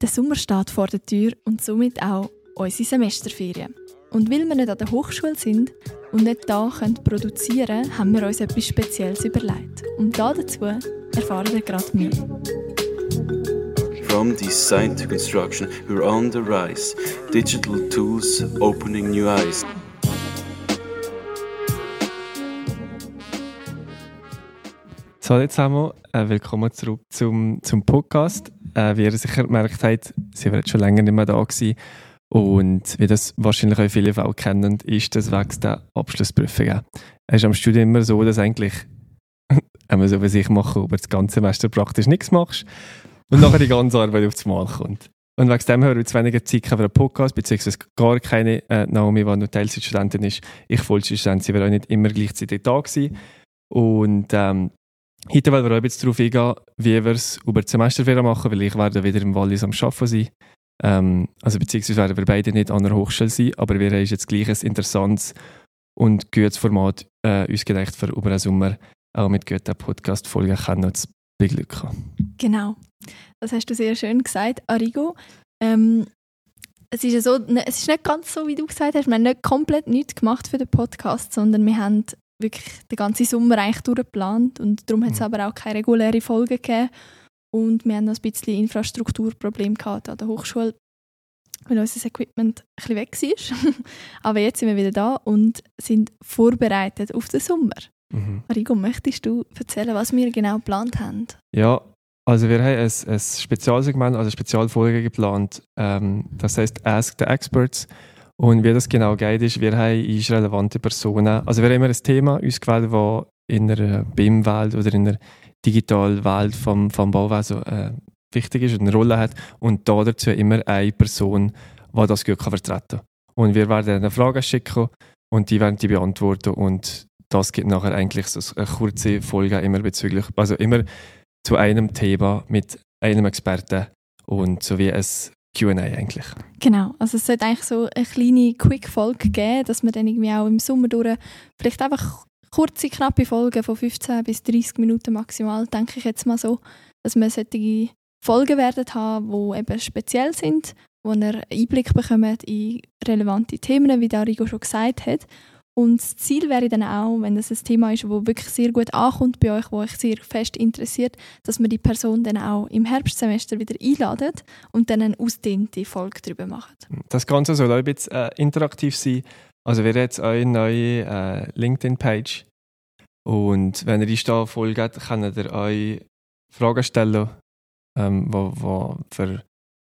Der Sommer steht vor der Tür und somit auch unsere Semesterferien. Und weil wir nicht an der Hochschule sind und nicht da können produzieren können, haben wir uns etwas Spezielles überlegt. Und dazu erfahren wir gerade mehr. From design to construction, we're on the rise. Digital tools opening new eyes. Hallo zusammen, äh, willkommen zurück zum, zum Podcast. Äh, wie ihr sicher gemerkt habt, sind wir jetzt schon länger nicht mehr da gewesen. Und wie das wahrscheinlich auch viele auch kennen, ist das wegen der Abschlussprüfungen. Es ist am Studium immer so, dass eigentlich, wenn man so wie ich mache, über das ganze Semester praktisch nichts machst und nachher die ganze Arbeit aufs Mal kommt. Und wegen dem haben wir jetzt weniger Zeit für einen Podcast, beziehungsweise gar keine äh, Naomi, die nur Teilzeitstudentin ist. Ich Vollzeitstudent, sie war auch nicht immer gleichzeitig da gewesen. Und ähm, Heute wollen wir auch jetzt darauf eingehen, wie wir es über die Semesterferien machen, weil ich werde wieder im Wallis am Arbeiten sein. Ähm, also beziehungsweise werden wir beide nicht an der Hochschule sein, aber wir haben jetzt gleich ein interessantes und gutes Format äh, uns gedacht, für über den Sommer auch mit guten Podcast-Folgen zu beglücken. Genau, das hast du sehr schön gesagt, Arigo. Ähm, es ist so, ne, es ist nicht ganz so, wie du gesagt hast, wir haben nicht komplett nichts gemacht für den Podcast, sondern wir haben wirklich den ganzen Sommer eigentlich durchgeplant und darum hat es mhm. aber auch keine reguläre Folge gegeben und wir haben noch ein bisschen Infrastrukturproblem gehabt an der Hochschule, weil unser Equipment ein bisschen weg war. aber jetzt sind wir wieder da und sind vorbereitet auf den Sommer. Mhm. Rigo, möchtest du erzählen, was wir genau geplant haben? Ja, also wir haben ein, ein Spezialsegment, also eine Spezialfolge geplant. Ähm, das heißt Ask the Experts. Und wie das genau geht, ist, wir haben ist relevante Personen, also wir haben immer ein Thema uns gewählt, das in einer BIM-Welt oder in der digitalen Welt vom, vom Bauwesen äh, wichtig ist und eine Rolle hat. Und da dazu immer eine Person, die das gut vertreten kann. Und wir werden eine Frage schicken und die werden die beantworten und das gibt nachher eigentlich so eine kurze Folge immer bezüglich, also immer zu einem Thema mit einem Experten und so wie ein QA eigentlich. Genau, also es sollte eigentlich so eine kleine Quick-Folge geben, dass wir dann irgendwie auch im Sommer durch vielleicht einfach kurze, knappe Folgen von 15 bis 30 Minuten maximal, denke ich jetzt mal so, dass wir solche Folgen werden haben, die eben speziell sind, wo ihr Einblick bekommt in relevante Themen, wie Darigo schon gesagt hat und das Ziel wäre dann auch, wenn das ein Thema ist, das wirklich sehr gut ankommt bei euch, wo euch sehr fest interessiert, dass man die Person dann auch im Herbstsemester wieder einladet und dann eine ausdehnte Folge darüber macht. Das Ganze soll auch ein bisschen äh, interaktiv sein. Also wir haben jetzt eine neue äh, LinkedIn-Page und wenn ihr die da folgt, könnt ihr euch Fragen stellen, ähm, wo, wo für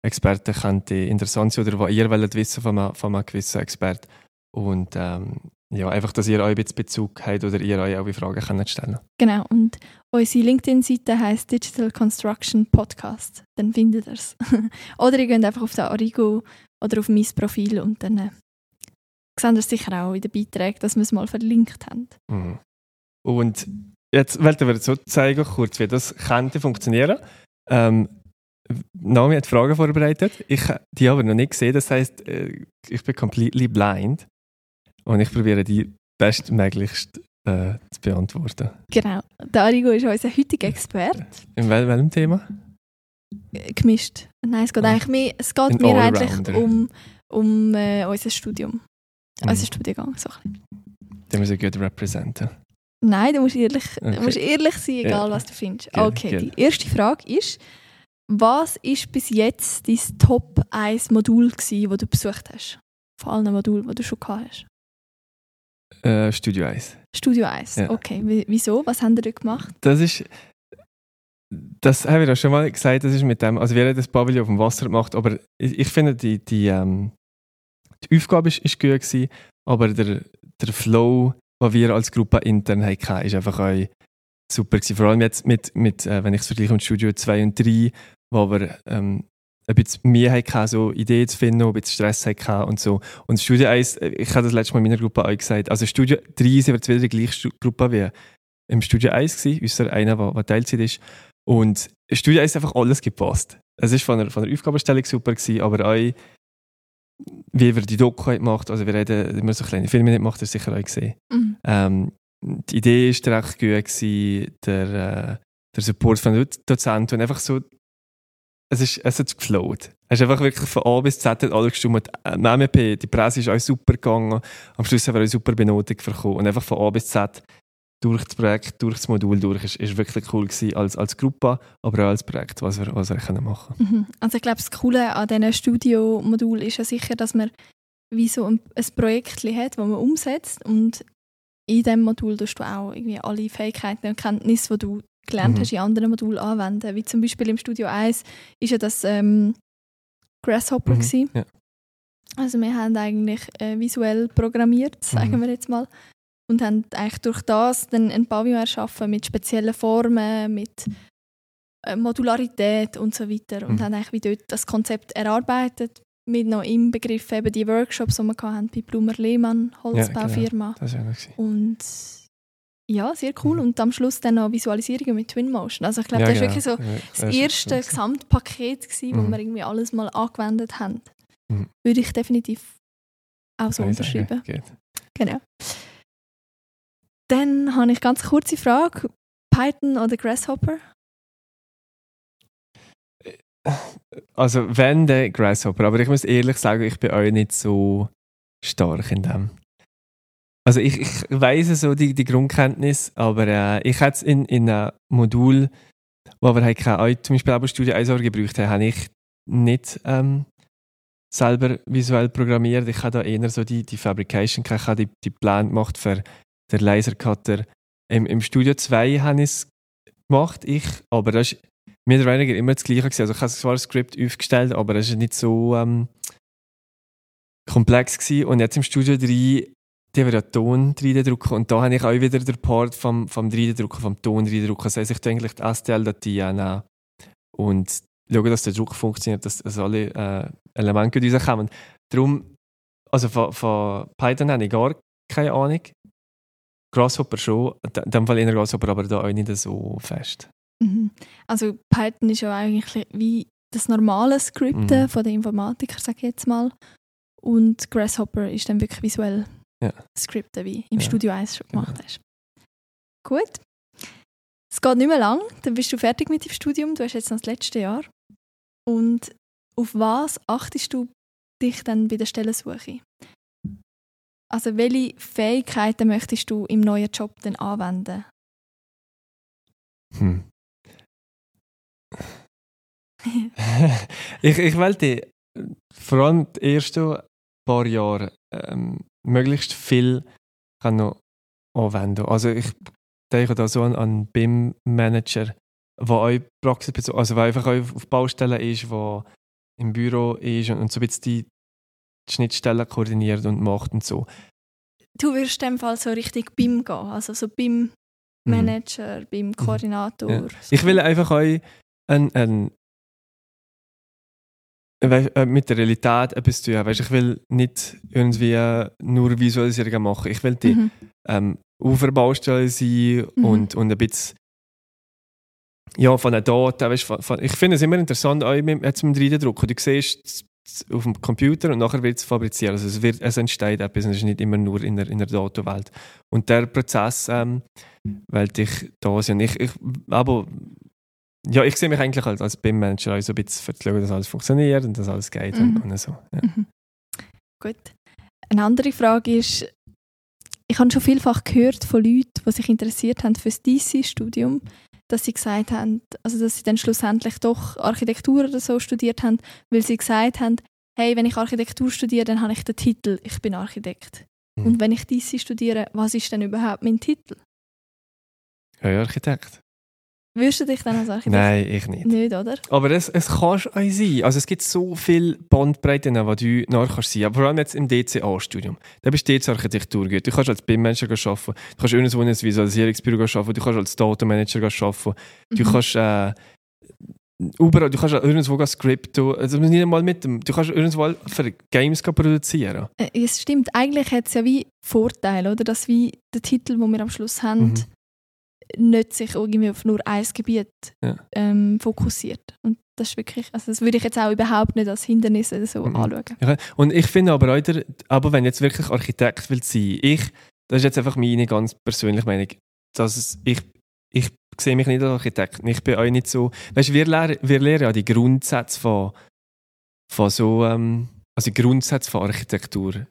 Experten interessant sein oder was ihr wollt wissen von einem, von einem gewissen Experten. Und ähm, ja, einfach, dass ihr euch ein Bezug habt oder ihr euch auch Fragen könnt stellen Genau, und unsere LinkedIn-Seite heisst Digital Construction Podcast. Dann findet ihr es. oder ihr geht einfach auf den Origo oder auf mein Profil und dann äh, seht ihr sicher auch in den Beiträgen, dass wir es mal verlinkt haben. Mhm. Und jetzt wollte ich so zeigen, kurz, wie das könnte funktionieren. Ähm, Naomi hat Fragen vorbereitet. Ich habe die aber noch nicht gesehen. Das heißt, äh, ich bin completely blind. Und ich probiere die bestmöglichst äh, zu beantworten. Genau. Darigo ist unser heutiger Experte. In wel welchem Thema? Äh, gemischt. Nein, es geht ah. eigentlich mehr, es geht mehrheitlich um, um äh, unser Studium. Mhm. Unser Studiengang. So Den müssen wir gut repräsentieren. Nein, du musst ehrlich, okay. musst ehrlich sein, egal ja. was du findest. Gerne, okay, gerne. die erste Frage ist, was ist bis jetzt dein Top 1 Modul gewesen, das du besucht hast? Von allen Modulen, die du schon gehabt hast? Äh, Studio 1. Studio 1, ja. okay. Wieso? Was haben ihr dort gemacht? Das ist. Das haben wir ja schon mal gesagt, das ist mit dem, also wir haben das Pavillon auf dem Wasser gemacht, aber ich, ich finde, die, die, ähm, die Aufgabe ist, ist gut gewesen, aber der, der Flow, den wir als Gruppe intern hatten, ist einfach auch super gewesen. Vor allem jetzt mit, mit äh, wenn ich es vergleiche mit Studio 2 und 3, wo wir ähm, ein bisschen mehr hatten, so Ideen zu finden, ein bisschen Stress hatten und so. Und Studio 1, ich habe das letzte Mal in meiner Gruppe auch gesagt, also Studio 3 sind wir jetzt wieder die gleiche Gruppe wie im Studio 1 gewesen, unser einer, der, der Teilzeit ist. Und Studio 1 ist einfach alles gepasst. Es war von der, von der Aufgabenstellung super, gewesen, aber auch wie wir die Doku gemacht also wir haben immer so kleine Filme gemacht, hast du sicher auch gesehen. Mhm. Ähm, die Idee war recht gut, gewesen, der, äh, der Support von den Dozenten und einfach so es ist, es hat geflowt. Es ist einfach wirklich von A bis Z hat alles gestimmt. Im MEP, die Presse ist auch super gegangen. Am Schluss haben wir eine super Benotung bekommen. Und einfach von A bis Z durch das Projekt, durch das Modul durch, ist, ist wirklich cool gewesen, als, als Gruppe, aber auch als Projekt, was wir, was wir können machen Mhm. Also ich glaube, das Coole an diesen Studio-Modul ist ja sicher, dass man wie so ein, ein Projekt hat, das man umsetzt und in diesem Modul tust du auch irgendwie alle Fähigkeiten und Kenntnisse, die du gelernt Mhm. hast, in anderen Modulen anwenden. Wie zum Beispiel im Studio 1 ist ja das ähm, Grasshopper Mhm, ja. Also wir haben eigentlich äh, visuell programmiert, sagen Mhm. wir jetzt mal. Und haben eigentlich durch das dann ein Pavillon erschaffen mit speziellen Formen, mit äh, Modularität und so weiter. Und Mhm. haben eigentlich wie dort das Konzept erarbeitet, mit noch im Begriff eben die Workshops, die wir hatten bei Blumer Lehmann, Holzbaufirma. Ja gewesen. Und ja, sehr cool. Mhm. Und am Schluss dann noch Visualisierungen mit Twinmotion. Also ich glaube, Ja, das war genau. wirklich so Ja, das erste gewesen. Gesamtpaket, gewesen, wo Mhm. wir irgendwie alles mal angewendet haben. Mhm. Würde ich definitiv auch so sagen, unterschreiben. Genau. Dann habe ich ganz kurze Frage. Python oder Grasshopper? Also, wenn der Grasshopper, aber ich muss ehrlich sagen, ich bin auch nicht so stark in dem. Also, ich, ich weiss so die, die Grundkenntnis, aber äh, ich hätte es in, in einem Modul, wo aber halt keine, zum Beispiel auch Studio 1 gebraucht habe, habe ich nicht ähm, selber visuell programmiert. Ich habe da eher so die, die Fabrication, ich habe die, die Pläne gemacht für den Lasercutter. Im, Im Studio 2 habe ich es gemacht, ich, aber das ist mehr oder weniger immer das Gleiche gewesen. Also ich habe zwar das Skript aufgestellt, aber es war nicht so ähm, komplex gewesen. Und jetzt im Studio 3, die haben ja Ton 3D-Drucken und da habe ich auch wieder den Part vom, vom 3D-Drucken, vom Ton 3D-Drucken. Das heisst, ich tue eigentlich die STL-Datei annehmen und schaue, dass der Druck funktioniert, dass, dass alle äh, Elemente rauskommen. Darum, also von, von Python habe ich gar keine Ahnung. Grasshopper schon, in dem Fall eher Grasshopper, aber da auch nicht so fest. Mhm. Also Python ist ja eigentlich wie das normale Skripten Mhm. von den Informatikern, sage ich jetzt mal. Und Grasshopper ist dann wirklich visuell Ja. Skripten, wie im Ja. Studio 1 schon gemacht Genau. hast. Gut. Es geht nicht mehr lang, dann bist du fertig mit dem Studium. Du hast jetzt noch das letzte Jahr. Und auf was achtest du dich dann bei der Stellensuche? Also welche Fähigkeiten möchtest du im neuen Job dann anwenden? Hm. ich, ich wollte vor allem die ersten paar Jahre ähm, möglichst viel kann noch anwenden. Also ich denke da so an, an BIM-Manager, der auch Praxis, also der einfach auf Baustellen ist, der im Büro ist und, und so ein bisschen die Schnittstellen koordiniert und macht und so. Du wirst in dem Fall so richtig BIM gehen, also so BIM-Manager, BIM-Koordinator. Mhm. Ja. Ich will einfach auch ein, ein, weißt, äh, mit der Realität etwas tun. Weißt, ich will nicht irgendwie nur Visualisierungen machen. Ich will die Mhm. ähm, Baustelle sein Mhm. und, und ein bisschen ja, von den Daten. Weißt, von, von, ich finde es immer interessant, auch mit, jetzt mit dem 3D-Druck. Du siehst es auf dem Computer und nachher wird es fabriziert. Also es, wird, es entsteht etwas und es ist nicht immer nur in der, in der Datenwelt. Und der Prozess, ähm, weil ich da sein. Ich, ich, aber ja, ich sehe mich eigentlich als, als BIM-Manager auch so ein bisschen für dass alles funktioniert und dass alles geht Mhm. und, und so. Ja. Mhm. Gut. Eine andere Frage ist, ich habe schon vielfach gehört von Leuten, die sich interessiert haben für das DC-Studium, dass sie gesagt haben, also dass sie dann schlussendlich doch Architektur oder so studiert haben, weil sie gesagt haben, hey, wenn ich Architektur studiere, dann habe ich den Titel, ich bin Architekt. Mhm. Und wenn ich DC studiere, was ist denn überhaupt mein Titel? Ja, Architekt. Würdest du dich dann als Architekt? Nein, ich nicht. Nicht, oder? Aber es, es kann auch sein. Also es gibt so viele Bandbreiten, die du nachher kannst sein. Aber vor allem jetzt im DCA-Studium. Da bist du DC-Architektur gut. Du kannst als BIM-Manager arbeiten. Du kannst irgendwo in einem Visualisierungsbüro arbeiten. Du kannst als Datenmanager arbeiten. Du Mhm. kannst äh, überall, du kannst irgendwo ein Skript. Also nicht einmal mit dem, du kannst irgendwo für Games produzieren. Äh, Es stimmt, eigentlich hat es ja wie Vorteile, oder? Dass wie der Titel, den wir am Schluss haben, Mhm. Nicht sich irgendwie auf nur ein Gebiet Ja. ähm, fokussiert. Und das ist wirklich, also das würde ich jetzt auch überhaupt nicht als Hindernis oder so Mhm. anschauen. Ja, und ich finde aber auch, aber wenn jetzt wirklich Architekt will sein, ich, das ist jetzt einfach meine ganz persönliche Meinung, dass es, ich, ich sehe mich nicht als Architekt. Ich bin auch nicht so. Weißt du, wir lernen, wir lernen ja die Grundsätze von, von so. Ähm, also die Grundsätze von Architektur.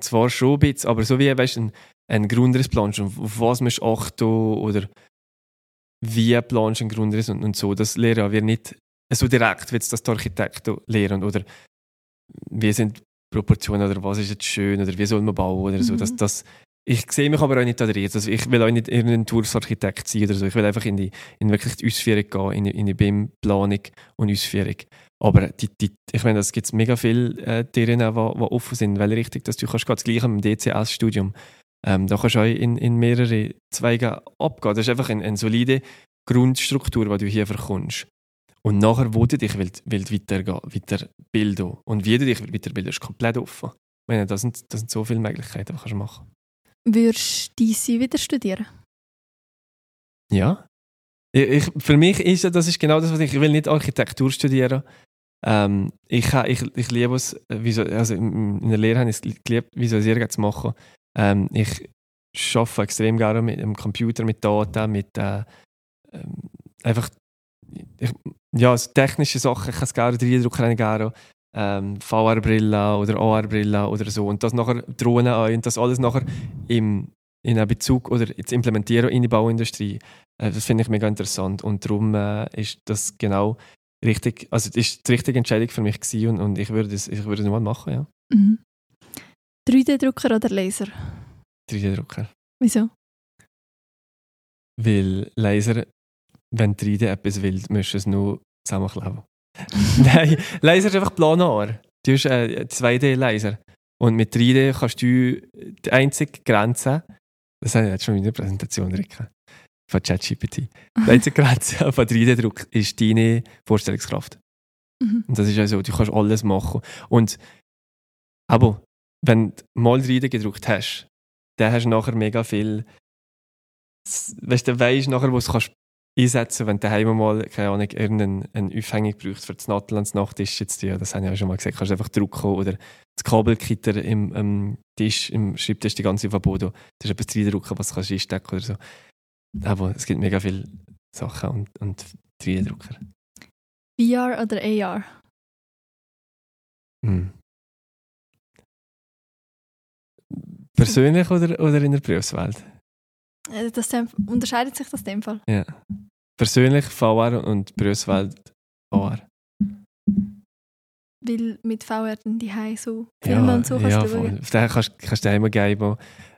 Zwar schon ein bisschen, aber so wie weißt, ein, ein Grundrissplan, auf was musst du achten oder wie planst du einen Grundriss und, und so. Das lernen wir nicht so direkt, wie das die Architekten lernen. Oder wie sind Proportionen oder was ist jetzt schön oder wie soll man bauen oder so. Das, mhm. das, ich sehe mich aber auch nicht da drin. Also ich will auch nicht irgendein Toursarchitekt sein oder so. Ich will einfach in, die, in wirklich die Ausführung gehen, in, in die BIM-Planung und Ausführung. Aber die, die, ich meine, es gibt mega viele äh, Theorien, die, die offen sind, weil richtig, dass du kannst das gleiche mit dem DCS-Studium. Ähm, da kannst du auch in, in mehrere Zweige abgehen. Das ist einfach eine, eine solide Grundstruktur, die du hier bekommst. Und nachher, wo du dich willst, willst weitergehen, weiterbilden und wie du dich weiterbilden ist komplett offen. Ich meine, das sind, das sind so viele Möglichkeiten, die du machen Würdest du diese wieder studieren? Ja. Ich, für mich ist das ist genau das, was ich, ich will nicht Architektur studieren. Ähm, ich, ich, ich liebe es, also in der Lehre habe ich es geliebt, Visualisieren zu machen. Ähm, ich arbeite extrem gerne mit dem Computer, mit Daten, mit äh, ähm, einfach ich, ja, also technische Sachen, ich kann es gerne 3D-Drucker gerne ähm, VR-Brille oder AR-Brille oder so und das nachher Drohnen an und das alles nachher im, in einen Bezug oder zu implementieren in die Bauindustrie, äh, das finde ich mega interessant und darum äh, ist das genau richtig, also ist die richtige Entscheidung für mich gewesen und, und ich würde es ich nochmal machen, ja. Mhm. 3D-Drucker oder Laser? 3D-Drucker. Wieso? Weil Laser wenn 3D etwas will, musst du es nur zusammenkleben. Nein, Laser ist einfach planar. Du hast äh, 2D-Laser. Und mit 3D kannst du die einzige Grenze, das habe ich jetzt schon in der Präsentation, Rika, von ChatGPT. Die einzige Grenze von 3D-Druck ist deine Vorstellungskraft. Mhm. Und das ist also, du kannst alles machen. Und aber wenn du mal 3D gedruckt hast, dann hast du nachher mega viel, weißt du, weißt nachher, wo du kannst einsetzen, wenn du daheim mal, keine Ahnung, irgendeine Aufhängung brauchst für das Nattel ans Nachttisch jetzt, ja, das habe ich auch schon mal gesagt, kannst du einfach drucken oder das Kabelgitter im, im Tisch, im Schreibtisch die ganze verboten. Das ist etwas reindrucken, was du kannst einstecken oder so. Aber es gibt mega viele Sachen und, und 3D-Drucker. VR oder AR? Hm. Persönlich oder, oder in der Berufswelt? Äh, das unterscheidet sich das in dem Fall? Ja. Persönlich VR und Berufswelt VR. Weil mit VR dann die Heim so Filme ja, und so kannst ja, du schauen. Auf den kannst, kannst du immer geben.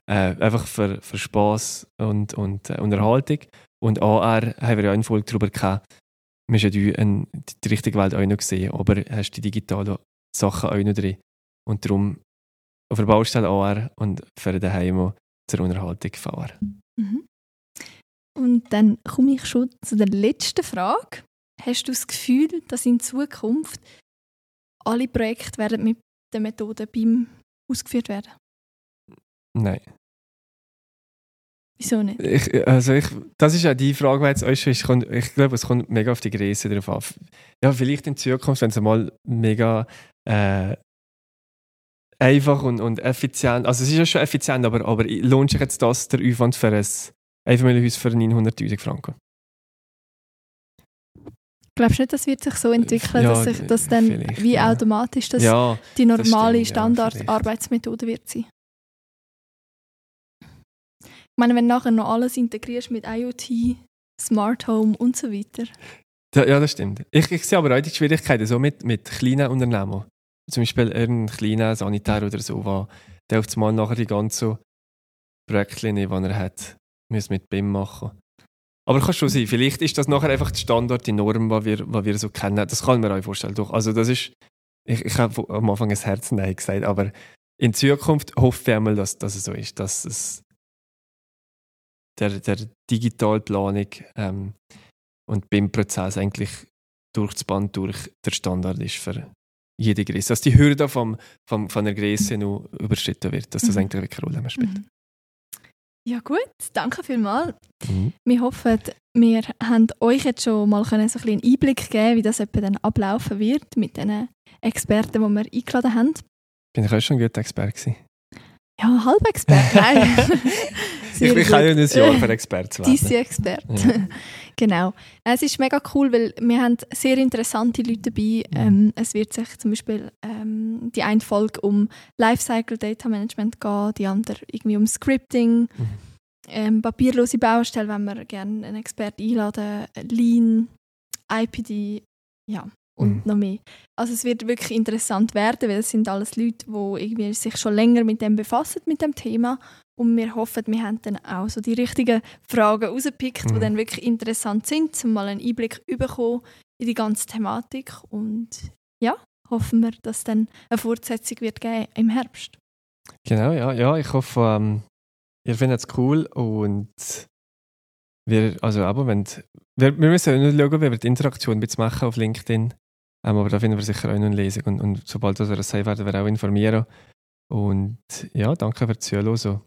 Äh, einfach für, für Spass und, und äh, Unterhaltung. Und AR haben wir ja in Folge darüber gehabt. Wir haben ja die, die richtige Welt auch noch gesehen, aber hast die digitalen Sachen auch noch drin. Und darum auf der Baustelle AR und für daheim zur Unterhaltung VR. Mhm. Und dann komme ich schon zu der letzten Frage. Hast du das Gefühl, dass in Zukunft alle Projekte werden mit der Methode BIM ausgeführt werden? Nein. Wieso nicht? Ich, also ich, das ist ja die Frage, die jetzt euch ist. Ich glaube, es kommt mega auf die Größe drauf an. Ja, vielleicht in Zukunft, wenn es mal mega äh, einfach und, und effizient, also es ist ja schon effizient, aber, aber lohnt sich jetzt das, der Aufwand für ein Einfamilienhaus für 900'000 Franken? Glaubst du nicht, das wird sich so entwickeln, ja, dass sich das dann wie ja. automatisch das ja, die normale Standard-Arbeitsmethode wird sein? Ich meine, wenn du nachher noch alles integrierst mit IoT, Smart Home und so weiter. Ja, das stimmt. Ich, ich sehe aber auch die Schwierigkeiten so mit, mit kleinen Unternehmen zum Beispiel irgendein kleiner Sanitär oder so, der auf einmal nachher die ganze Projektlinie, die er hat, muss mit BIM machen. Aber kann schon sein, vielleicht ist das nachher einfach der Standard, die Norm, die wir, die wir so kennen. Das kann man euch vorstellen. Doch. Also das ist, ich, ich habe am Anfang ein Herz Nein gesagt, aber in Zukunft hoffe ich einmal, dass, dass es so ist, dass es der, der Digitalplanung ähm, und BIM-Prozess eigentlich durch das Band durch der Standard ist für, jede Größe. Dass die Hürde vom, vom, von der Größe noch überschritten wird, dass das mhm. eigentlich wirklich eine Rolle mehr spielt. Mhm. Ja gut, danke vielmals. Mhm. Wir hoffen, wir haben euch jetzt schon mal können so ein einen Einblick geben, wie das etwa dann ablaufen wird mit den Experten, die wir eingeladen haben. Bin ich auch schon ein guter Experte gewesen? Ja, Halbexperte, nein. ich bin kein Jahr für Experte zu werden. DC-Experte. Ja. genau. Es ist mega cool, weil wir haben sehr interessante Leute dabei. Mhm. Ähm, es wird sich zum Beispiel ähm, die eine Folge um Lifecycle Data Management gehen, die andere irgendwie um Scripting, Mhm. ähm, papierlose Baustelle, wenn wir gerne einen Experten einladen, Lean, IPD, ja und Mhm. noch mehr. Also es wird wirklich interessant werden, weil es sind alles Leute, die irgendwie sich schon länger mit dem befassen, mit dem Thema. Und wir hoffen, wir haben dann auch so die richtigen Fragen rausgepickt, Mhm. die dann wirklich interessant sind, um mal einen Einblick bekommen in die ganze Thematik. Und ja, hoffen wir, dass dann eine Fortsetzung wird geben im Herbst. Genau, ja, ja. Ich hoffe, ähm, ihr findet es cool und wir, also aber wenn, wir, wir müssen auch noch schauen, wie wir die Interaktion machen auf LinkedIn. Ähm, aber da finden wir sicher auch noch eine Lesung und, und sobald wir das haben, werden wir auch informieren. Und ja, danke fürs Zuhören.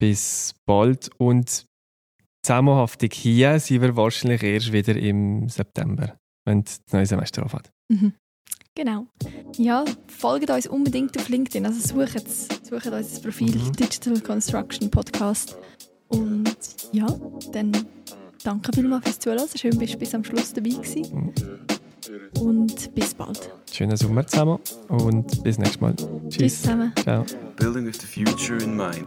Bis bald und zusammenhaftig hier sind wir wahrscheinlich erst wieder im September, wenn das neue Semester anfängt. Mhm. Genau. Ja, folgt uns unbedingt auf LinkedIn. Also sucht, sucht uns das Profil Mhm. Digital Construction Podcast. Und ja, dann danke vielmals fürs Zuhören. Schön, bist du bis am Schluss dabei gewesen. Mhm. Und bis bald. Schönen Sommer zusammen und bis nächstes Mal. Tschüss Tschüss. zusammen. Ciao. Building with the future in mind.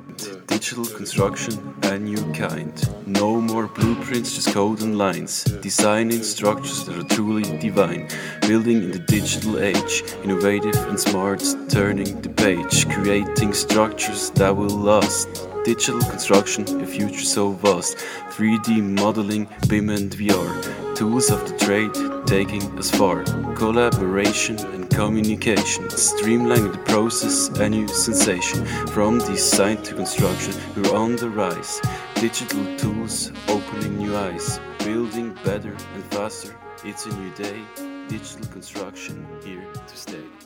Digital construction, a new kind. No more blueprints, just code and lines. Designing structures that are truly divine. Building in the digital age. Innovative and smart, turning the page. Creating structures that will last. Digital construction, a future so vast. 3D modeling, BIM and VR. Tools of the trade taking us far. Collaboration and communication. Streamlining the process, a new sensation. From design to construction, we're on the rise. Digital tools opening new eyes. Building better and faster. It's a new day. Digital construction here to stay.